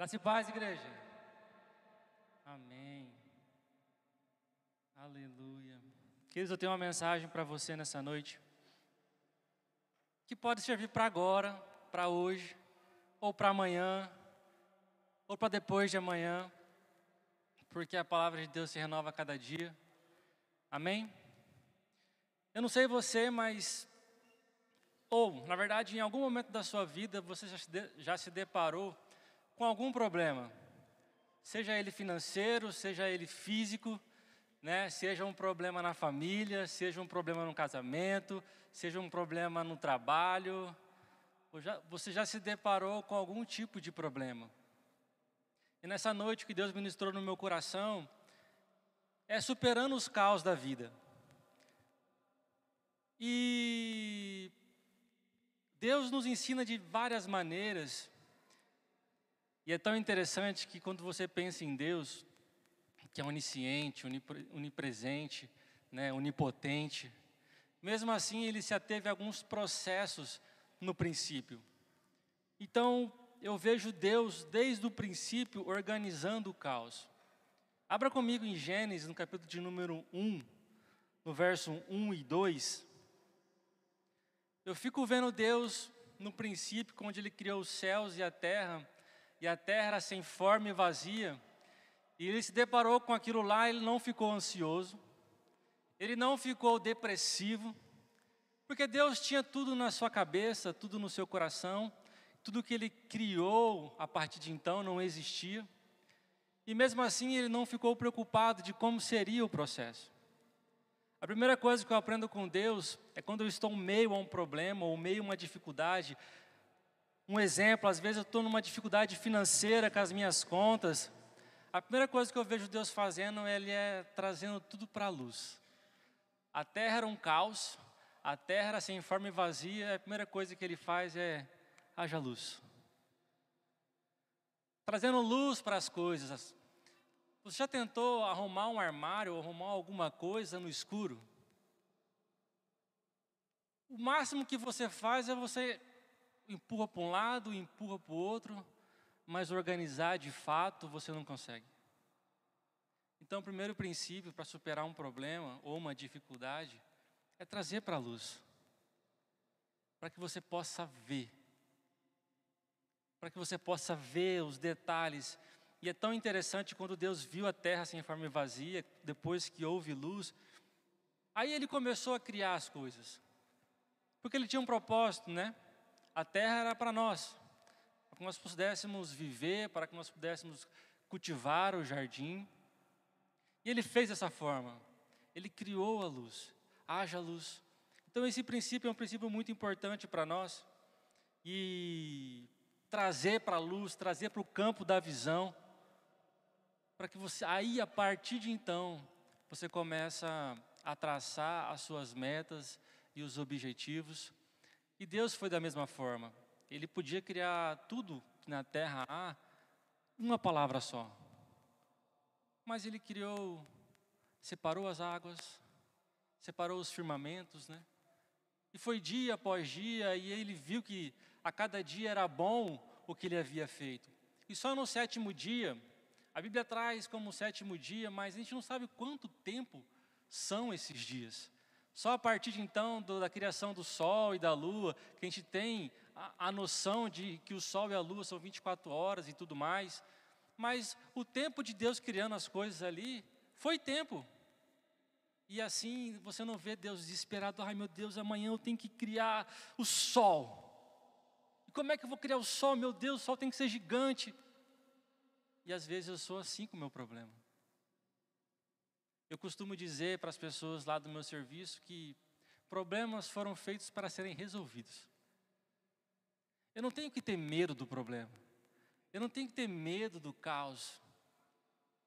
Graça e paz, igreja. Amém. Aleluia. Queridos, eu tenho uma mensagem para você nessa noite. Que pode servir para agora, para hoje, ou para amanhã, ou para depois de amanhã, porque a palavra de Deus se renova a cada dia. Amém? Eu não sei você, mas. Ou, na verdade, em algum momento da sua vida, você já se, já se deparou com algum problema, seja ele financeiro, seja ele físico, né? seja um problema na família, seja um problema no casamento, seja um problema no trabalho, você já se deparou com algum tipo de problema. E nessa noite que Deus ministrou no meu coração, é superando os caos da vida. E Deus nos ensina de várias maneiras e é tão interessante que quando você pensa em Deus, que é onisciente, onipresente, né, onipotente, mesmo assim ele se ateve a alguns processos no princípio. Então, eu vejo Deus desde o princípio organizando o caos. Abra comigo em Gênesis, no capítulo de número 1, no verso 1 e 2. Eu fico vendo Deus no princípio, onde Ele criou os céus e a terra, e a terra era sem forma e vazia. E ele se deparou com aquilo lá, ele não ficou ansioso, ele não ficou depressivo, porque Deus tinha tudo na sua cabeça, tudo no seu coração, tudo que ele criou a partir de então não existia. E mesmo assim ele não ficou preocupado de como seria o processo. A primeira coisa que eu aprendo com Deus é quando eu estou meio a um problema ou meio a uma dificuldade, um exemplo, às vezes eu estou numa dificuldade financeira com as minhas contas. A primeira coisa que eu vejo Deus fazendo, Ele é trazendo tudo para a luz. A terra era um caos, a terra era sem forma e vazia, a primeira coisa que Ele faz é haja luz. Trazendo luz para as coisas. Você já tentou arrumar um armário ou arrumar alguma coisa no escuro? O máximo que você faz é você empurra para um lado, empurra para o outro, mas organizar de fato você não consegue. Então, o primeiro princípio para superar um problema ou uma dificuldade é trazer para a luz, para que você possa ver, para que você possa ver os detalhes. E é tão interessante quando Deus viu a terra sem forma e vazia, depois que houve luz, aí ele começou a criar as coisas, porque ele tinha um propósito, né? A terra era para nós, para que nós pudéssemos viver, para que nós pudéssemos cultivar o jardim. E ele fez dessa forma. Ele criou a luz. Haja luz. Então esse princípio é um princípio muito importante para nós. E trazer para a luz, trazer para o campo da visão, para que você aí a partir de então você começa a traçar as suas metas e os objetivos e Deus foi da mesma forma. Ele podia criar tudo que na terra há, uma palavra só. Mas ele criou, separou as águas, separou os firmamentos, né? E foi dia após dia, e ele viu que a cada dia era bom o que ele havia feito. E só no sétimo dia, a Bíblia traz como sétimo dia, mas a gente não sabe quanto tempo são esses dias. Só a partir de então, do, da criação do Sol e da Lua, que a gente tem a, a noção de que o Sol e a Lua são 24 horas e tudo mais. Mas o tempo de Deus criando as coisas ali foi tempo. E assim você não vê Deus desesperado, ai meu Deus, amanhã eu tenho que criar o sol. E como é que eu vou criar o sol? Meu Deus, o sol tem que ser gigante. E às vezes eu sou assim com o meu problema. Eu costumo dizer para as pessoas lá do meu serviço que problemas foram feitos para serem resolvidos. Eu não tenho que ter medo do problema. Eu não tenho que ter medo do caos.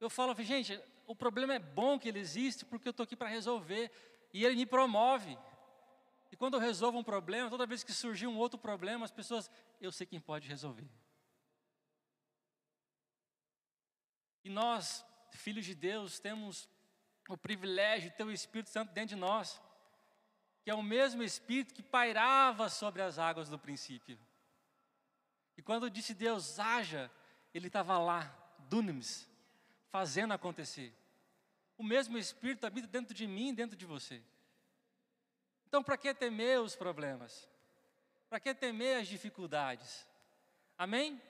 Eu falo, gente, o problema é bom que ele existe porque eu estou aqui para resolver e ele me promove. E quando eu resolvo um problema, toda vez que surgir um outro problema, as pessoas, eu sei quem pode resolver. E nós, filhos de Deus, temos o privilégio de ter o Espírito Santo dentro de nós, que é o mesmo Espírito que pairava sobre as águas do princípio. E quando disse Deus haja, ele estava lá, dunamis, fazendo acontecer. O mesmo Espírito habita dentro de mim, dentro de você. Então, para que temer os problemas? Para que temer as dificuldades? Amém?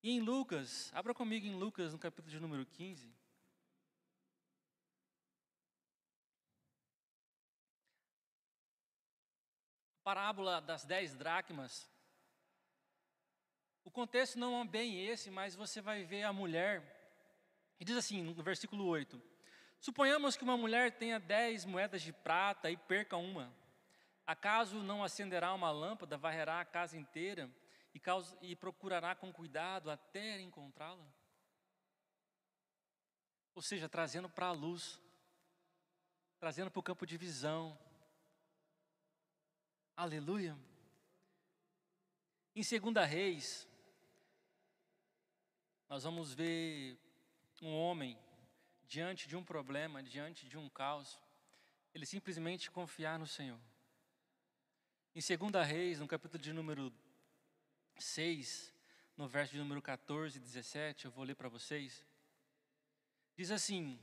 E em Lucas, abra comigo em Lucas, no capítulo de número 15. Parábola das dez dracmas. O contexto não é bem esse, mas você vai ver a mulher. E diz assim, no versículo 8: Suponhamos que uma mulher tenha dez moedas de prata e perca uma. Acaso não acenderá uma lâmpada, varrerá a casa inteira e, causa, e procurará com cuidado até encontrá-la? Ou seja, trazendo para a luz, trazendo para o campo de visão. Aleluia. Em 2 Reis, nós vamos ver um homem diante de um problema, diante de um caos, ele simplesmente confiar no Senhor. Em 2 Reis, no capítulo de número 6, no verso de número 14 e 17, eu vou ler para vocês. Diz assim: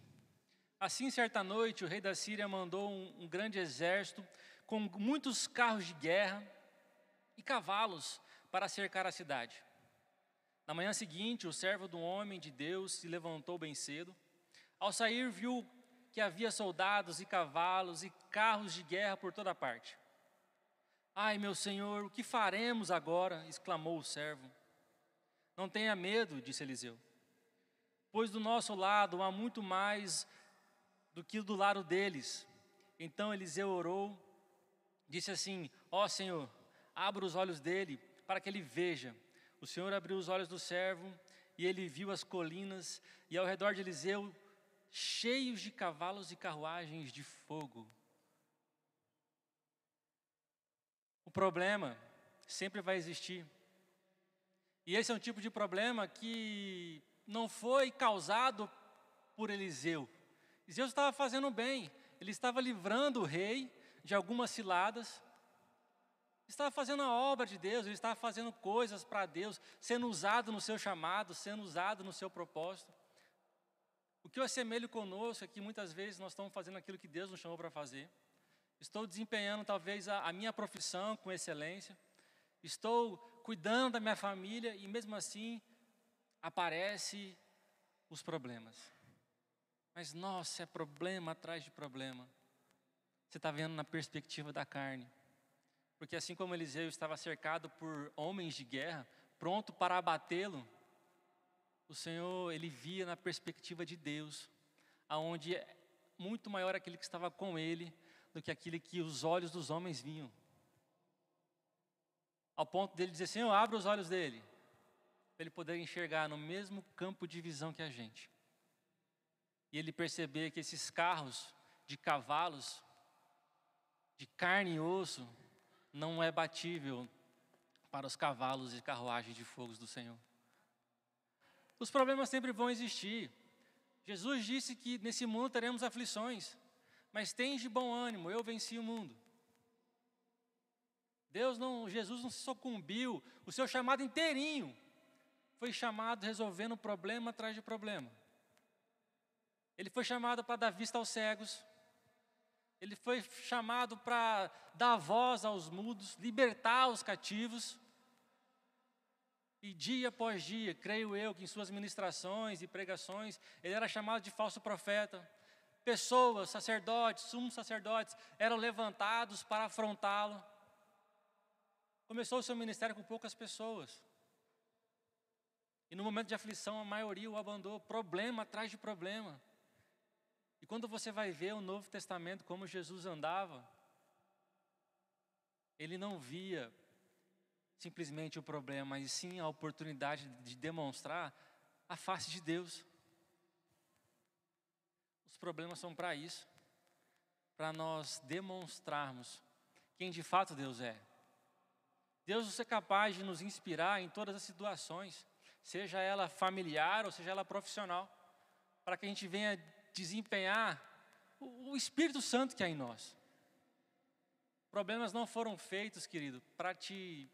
Assim, certa noite, o rei da Síria mandou um, um grande exército com muitos carros de guerra e cavalos para cercar a cidade. Na manhã seguinte, o servo do homem de Deus se levantou bem cedo. Ao sair, viu que havia soldados e cavalos e carros de guerra por toda parte. Ai, meu senhor, o que faremos agora? exclamou o servo. Não tenha medo, disse Eliseu, pois do nosso lado há muito mais do que do lado deles. Então Eliseu orou, disse assim: Ó oh, Senhor, abra os olhos dele para que ele veja. O Senhor abriu os olhos do servo e ele viu as colinas e ao redor de Eliseu cheios de cavalos e carruagens de fogo. O problema sempre vai existir. E esse é um tipo de problema que não foi causado por Eliseu. Eliseu estava fazendo bem, ele estava livrando o rei de algumas ciladas, estava fazendo a obra de Deus, ele estava fazendo coisas para Deus, sendo usado no seu chamado, sendo usado no seu propósito. O que eu assemelho conosco é que muitas vezes nós estamos fazendo aquilo que Deus nos chamou para fazer. Estou desempenhando talvez a, a minha profissão com excelência. Estou cuidando da minha família e mesmo assim aparece os problemas. Mas nossa, é problema atrás de problema. Você está vendo na perspectiva da carne. Porque assim como Eliseu estava cercado por homens de guerra, pronto para abatê-lo, o Senhor, ele via na perspectiva de Deus, aonde é muito maior aquele que estava com ele do que aquele que os olhos dos homens vinham. Ao ponto dele dizer, Senhor, abre os olhos dele, para ele poder enxergar no mesmo campo de visão que a gente. E ele perceber que esses carros de cavalos, de carne e osso, não é batível para os cavalos e carruagens de fogos do Senhor. Os problemas sempre vão existir. Jesus disse que nesse mundo teremos aflições mas tens de bom ânimo, eu venci o mundo. Deus não, Jesus não se sucumbiu, o seu chamado inteirinho foi chamado resolvendo problema atrás de problema. Ele foi chamado para dar vista aos cegos, ele foi chamado para dar voz aos mudos, libertar os cativos. E dia após dia, creio eu que em suas ministrações e pregações, ele era chamado de falso profeta pessoas, sacerdotes, sumos sacerdotes, eram levantados para afrontá-lo. Começou o seu ministério com poucas pessoas. E no momento de aflição, a maioria o abandonou, problema atrás de problema. E quando você vai ver o Novo Testamento, como Jesus andava, ele não via simplesmente o problema, mas sim a oportunidade de demonstrar a face de Deus. Problemas são para isso, para nós demonstrarmos quem de fato Deus é. Deus é capaz de nos inspirar em todas as situações, seja ela familiar ou seja ela profissional, para que a gente venha desempenhar o Espírito Santo que há em nós. Problemas não foram feitos, querido, para te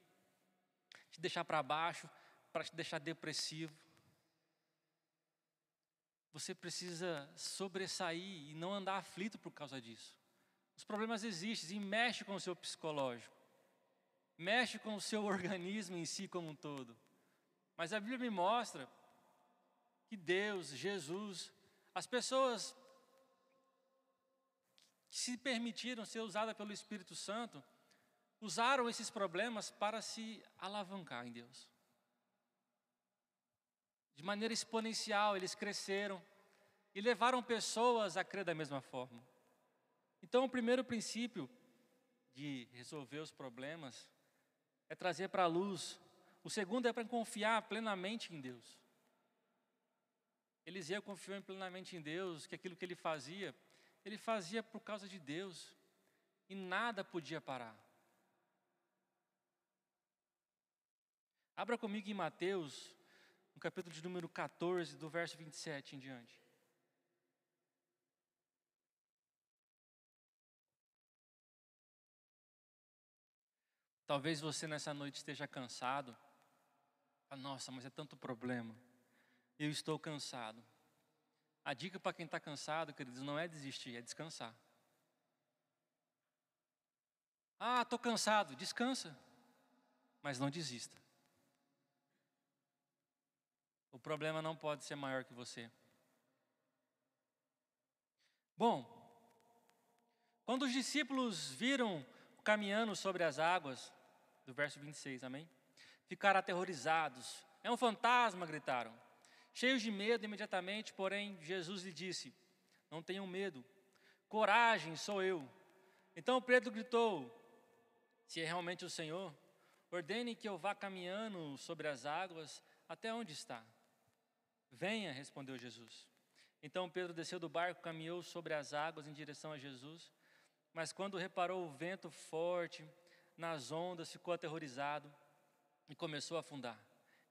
te deixar para baixo, para te deixar depressivo. Você precisa sobressair e não andar aflito por causa disso. Os problemas existem e mexe com o seu psicológico. Mexe com o seu organismo em si como um todo. Mas a Bíblia me mostra que Deus, Jesus, as pessoas que se permitiram ser usadas pelo Espírito Santo, usaram esses problemas para se alavancar em Deus. De maneira exponencial, eles cresceram e levaram pessoas a crer da mesma forma. Então, o primeiro princípio de resolver os problemas é trazer para a luz. O segundo é para confiar plenamente em Deus. Eliseu confiou plenamente em Deus, que aquilo que ele fazia ele fazia por causa de Deus e nada podia parar. Abra comigo em Mateus, no capítulo de número 14, do verso 27 em diante. Talvez você nessa noite esteja cansado. Nossa, mas é tanto problema. Eu estou cansado. A dica para quem está cansado, queridos, não é desistir, é descansar. Ah, estou cansado, descansa, mas não desista. Problema não pode ser maior que você. Bom, quando os discípulos viram caminhando sobre as águas, do verso 26, amém? Ficaram aterrorizados. É um fantasma, gritaram. Cheios de medo imediatamente, porém, Jesus lhe disse: Não tenham medo, coragem, sou eu. Então Pedro gritou: Se é realmente o Senhor, ordene que eu vá caminhando sobre as águas até onde está. Venha, respondeu Jesus. Então Pedro desceu do barco, caminhou sobre as águas em direção a Jesus, mas quando reparou o vento forte nas ondas, ficou aterrorizado e começou a afundar.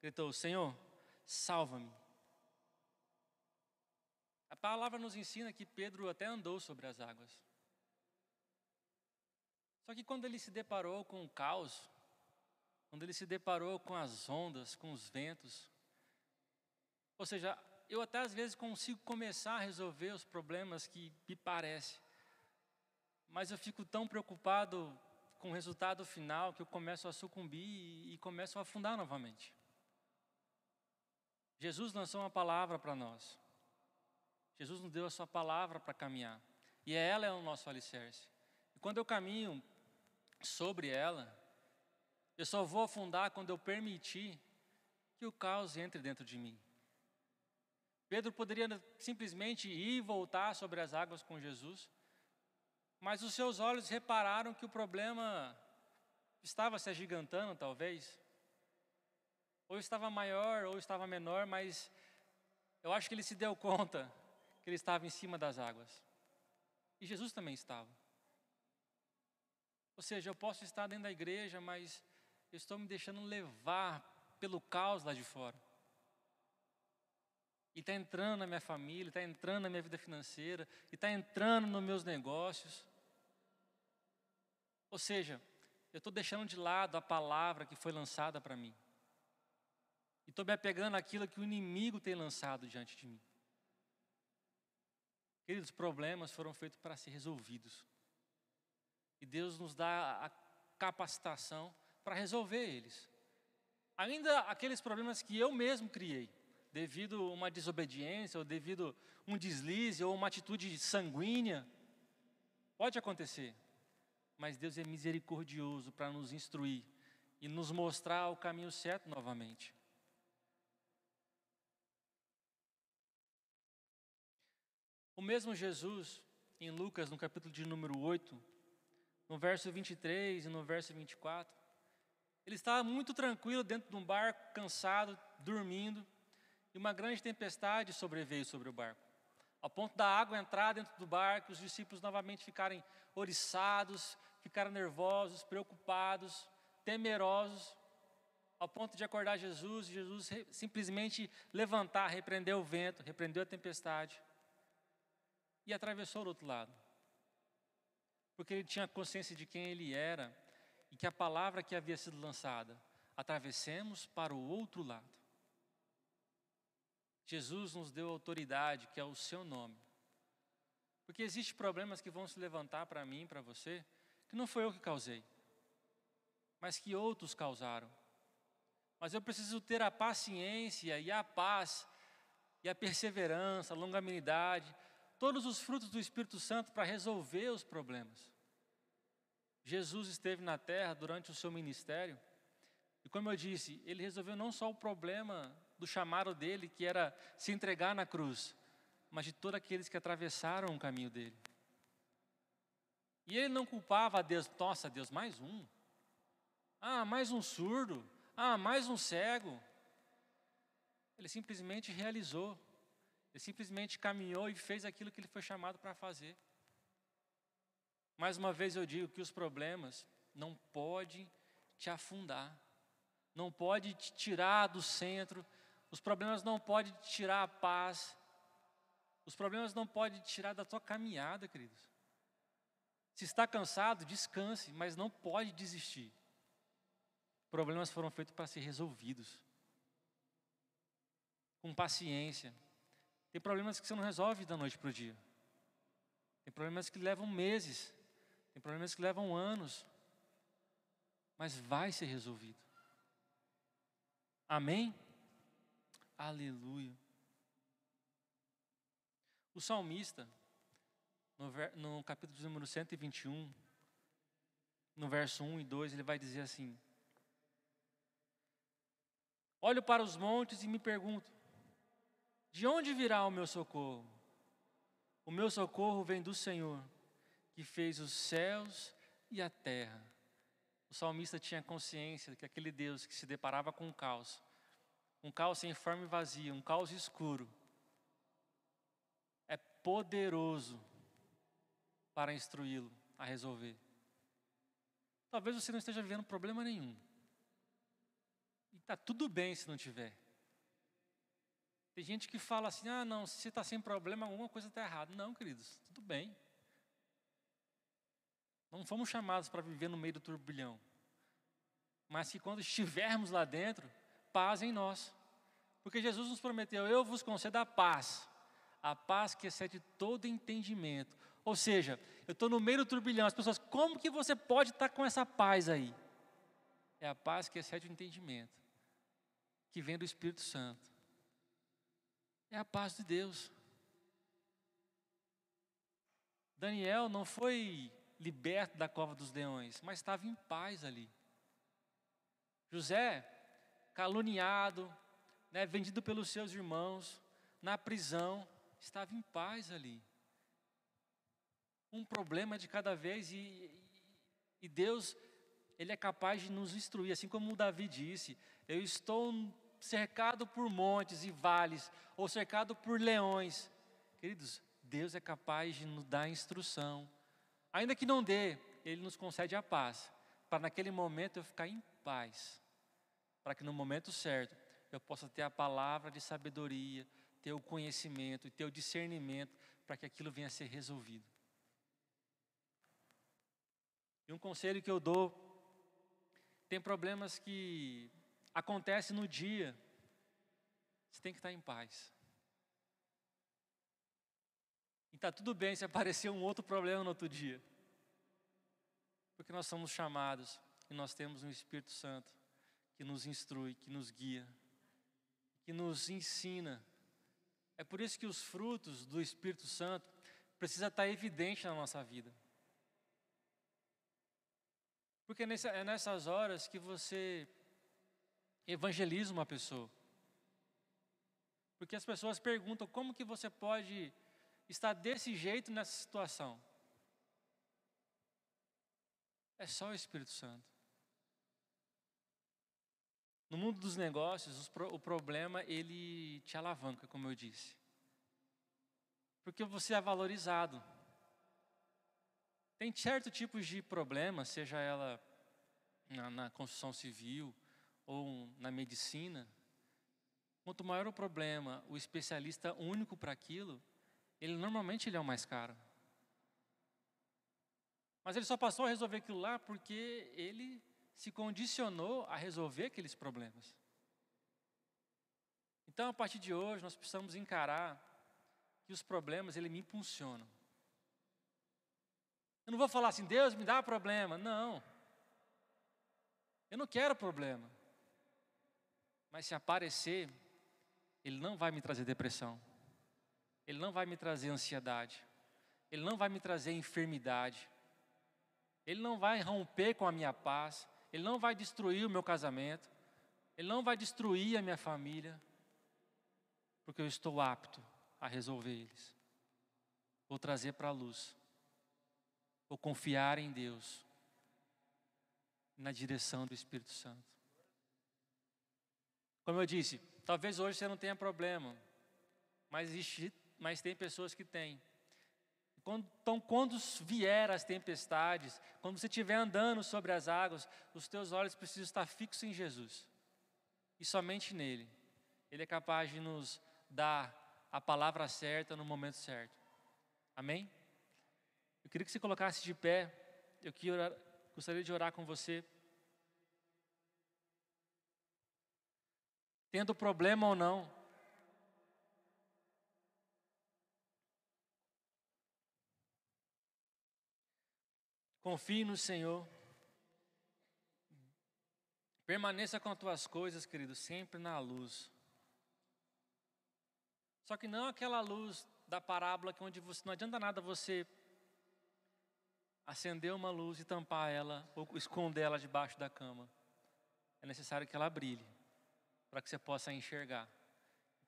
Gritou: Senhor, salva-me. A palavra nos ensina que Pedro até andou sobre as águas. Só que quando ele se deparou com o caos, quando ele se deparou com as ondas, com os ventos, ou seja, eu até às vezes consigo começar a resolver os problemas que me parece, mas eu fico tão preocupado com o resultado final que eu começo a sucumbir e, e começo a afundar novamente. Jesus lançou uma palavra para nós. Jesus nos deu a sua palavra para caminhar. E ela é o nosso alicerce. E quando eu caminho sobre ela, eu só vou afundar quando eu permitir que o caos entre dentro de mim. Pedro poderia simplesmente ir e voltar sobre as águas com Jesus, mas os seus olhos repararam que o problema estava se agigantando, talvez. Ou estava maior, ou estava menor, mas eu acho que ele se deu conta que ele estava em cima das águas. E Jesus também estava. Ou seja, eu posso estar dentro da igreja, mas eu estou me deixando levar pelo caos lá de fora. E está entrando na minha família, está entrando na minha vida financeira, e está entrando nos meus negócios. Ou seja, eu estou deixando de lado a palavra que foi lançada para mim. E estou me apegando àquilo que o inimigo tem lançado diante de mim. Queridos, problemas foram feitos para ser resolvidos. E Deus nos dá a capacitação para resolver eles. Ainda aqueles problemas que eu mesmo criei, devido a uma desobediência, ou devido a um deslize, ou uma atitude sanguínea, pode acontecer. Mas Deus é misericordioso para nos instruir e nos mostrar o caminho certo novamente. O mesmo Jesus, em Lucas, no capítulo de número 8, no verso 23 e no verso 24, ele estava muito tranquilo dentro de um barco, cansado, dormindo, e uma grande tempestade sobreveio sobre o barco. Ao ponto da água entrar dentro do barco, os discípulos novamente ficarem oriçados, ficaram nervosos, preocupados, temerosos, ao ponto de acordar Jesus, e Jesus simplesmente levantar, repreendeu o vento, repreendeu a tempestade e atravessou do outro lado. Porque ele tinha consciência de quem ele era e que a palavra que havia sido lançada, atravessemos para o outro lado. Jesus nos deu autoridade, que é o seu nome. Porque existem problemas que vão se levantar para mim, para você, que não foi eu que causei, mas que outros causaram. Mas eu preciso ter a paciência e a paz e a perseverança, a longanimidade, todos os frutos do Espírito Santo para resolver os problemas. Jesus esteve na terra durante o seu ministério, e como eu disse, ele resolveu não só o problema do chamado dele, que era se entregar na cruz, mas de todos aqueles que atravessaram o caminho dele. E ele não culpava a Deus, nossa, Deus, mais um. Ah, mais um surdo. Ah, mais um cego. Ele simplesmente realizou. Ele simplesmente caminhou e fez aquilo que ele foi chamado para fazer. Mais uma vez eu digo que os problemas não podem te afundar, não pode te tirar do centro, os problemas não podem tirar a paz, os problemas não podem tirar da tua caminhada, queridos. Se está cansado, descanse, mas não pode desistir. Problemas foram feitos para ser resolvidos. Com paciência. Tem problemas que você não resolve da noite para o dia. Tem problemas que levam meses. Tem problemas que levam anos. Mas vai ser resolvido. Amém? Aleluia. O salmista, no, capítulo número 121, no verso 1 e 2, ele vai dizer assim: Olho para os montes e me pergunto: de onde virá o meu socorro? O meu socorro vem do Senhor, que fez os céus e a terra. O salmista tinha consciência que aquele Deus que se deparava com o caos, um caos sem forma e vazio, um caos escuro, é poderoso para instruí-lo a resolver. Talvez você não esteja vivendo problema nenhum. E está tudo bem se não tiver. Tem gente que fala assim: ah, não, se você está sem problema, alguma coisa está errada. Não, queridos, tudo bem. Não fomos chamados para viver no meio do turbilhão. Mas que quando estivermos lá dentro, paz em nós. Porque Jesus nos prometeu: Eu vos concedo a paz, a paz que excede todo entendimento. Ou seja, eu estou no meio do turbilhão, as pessoas, como que você pode estar com essa paz aí? É a paz que excede o entendimento, que vem do Espírito Santo. É a paz de Deus. Daniel não foi liberto da cova dos leões, mas estava em paz ali. José, caluniado, né, vendido pelos seus irmãos, na prisão, estava em paz ali. Um problema de cada vez e, e Deus, Ele é capaz de nos instruir, assim como o Davi disse: Eu estou cercado por montes e vales, ou cercado por leões. Queridos, Deus é capaz de nos dar instrução, ainda que não dê, Ele nos concede a paz, para naquele momento eu ficar em paz, para que no momento certo eu possa ter a palavra de sabedoria, ter o conhecimento e ter o discernimento para que aquilo venha a ser resolvido. E um conselho que eu dou: tem problemas que acontecem no dia, você tem que estar em paz. E está tudo bem se aparecer um outro problema no outro dia. Porque nós somos chamados e nós temos um Espírito Santo que nos instrui, que nos guia que nos ensina. É por isso que os frutos do Espírito Santo precisa estar evidente na nossa vida. Porque é nessas horas que você evangeliza uma pessoa. Porque as pessoas perguntam como que você pode estar desse jeito nessa situação. É só o Espírito Santo. No mundo dos negócios, o problema ele te alavanca, como eu disse. Porque você é valorizado. Tem certo tipos de problema, seja ela na, na construção civil ou na medicina. Quanto maior o problema, o especialista único para aquilo, ele normalmente ele é o mais caro. Mas ele só passou a resolver aquilo lá porque ele se condicionou a resolver aqueles problemas. Então, a partir de hoje, nós precisamos encarar que os problemas, ele me impulsionam. Eu não vou falar assim, Deus me dá problema. Não. Eu não quero problema. Mas se aparecer, ele não vai me trazer depressão. Ele não vai me trazer ansiedade. Ele não vai me trazer enfermidade. Ele não vai romper com a minha paz. Ele não vai destruir o meu casamento. Ele não vai destruir a minha família. Porque eu estou apto a resolver eles. Vou trazer para a luz. Vou confiar em Deus. Na direção do Espírito Santo. Como eu disse, talvez hoje você não tenha problema. Mas, existe, mas tem pessoas que têm. Então, quando vier as tempestades, quando você estiver andando sobre as águas, os teus olhos precisam estar fixos em Jesus. E somente nele. Ele é capaz de nos dar a palavra certa no momento certo. Amém? Eu queria que você colocasse de pé. Eu gostaria de orar com você. Tendo problema ou não, Confie no Senhor. Permaneça com as tuas coisas, querido, sempre na luz. Só que não aquela luz da parábola que onde você, não adianta nada você acender uma luz e tampar ela ou esconder ela debaixo da cama. É necessário que ela brilhe para que você possa enxergar.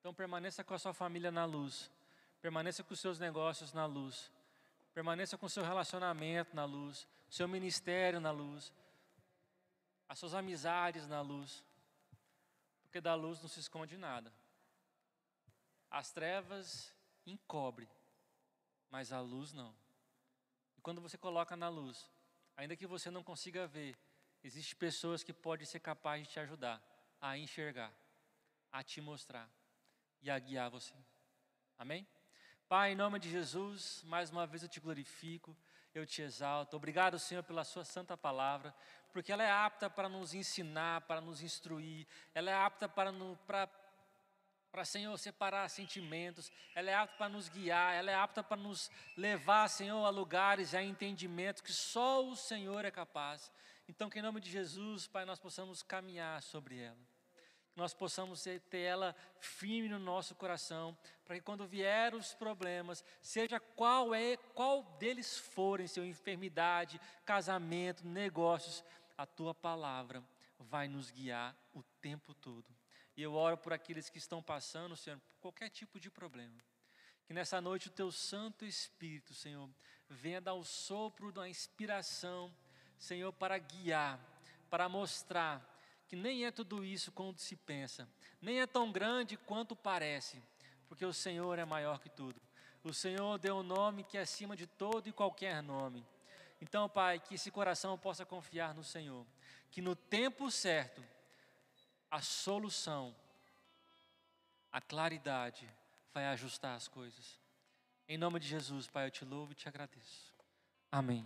Então permaneça com a sua família na luz. Permaneça com os seus negócios na luz. Permaneça com o seu relacionamento na luz, seu ministério na luz, as suas amizades na luz. Porque da luz não se esconde nada. As trevas encobre, mas a luz não. E quando você coloca na luz, ainda que você não consiga ver, existem pessoas que podem ser capazes de te ajudar a enxergar, a te mostrar e a guiar você. Amém? Pai, em nome de Jesus, mais uma vez eu te glorifico, eu te exalto. Obrigado, Senhor, pela Sua santa palavra, porque ela é apta para nos ensinar, para nos instruir, ela é apta para, para, para Senhor, separar sentimentos, ela é apta para nos guiar, ela é apta para nos levar, Senhor, a lugares e a entendimentos que só o Senhor é capaz. Então, que em nome de Jesus, Pai, nós possamos caminhar sobre ela nós possamos ter ela firme no nosso coração, para que quando vier os problemas, seja qual é, qual deles forem, seu enfermidade, casamento, negócios, a tua palavra vai nos guiar o tempo todo. E eu oro por aqueles que estão passando, Senhor, por qualquer tipo de problema. Que nessa noite o teu Santo Espírito, Senhor, venha dar o sopro da inspiração, Senhor, para guiar, para mostrar que nem é tudo isso quanto se pensa, nem é tão grande quanto parece, porque o Senhor é maior que tudo. O Senhor deu um nome que é acima de todo e qualquer nome. Então, Pai, que esse coração possa confiar no Senhor, que no tempo certo, a solução, a claridade vai ajustar as coisas. Em nome de Jesus, Pai, eu te louvo e te agradeço. Amém.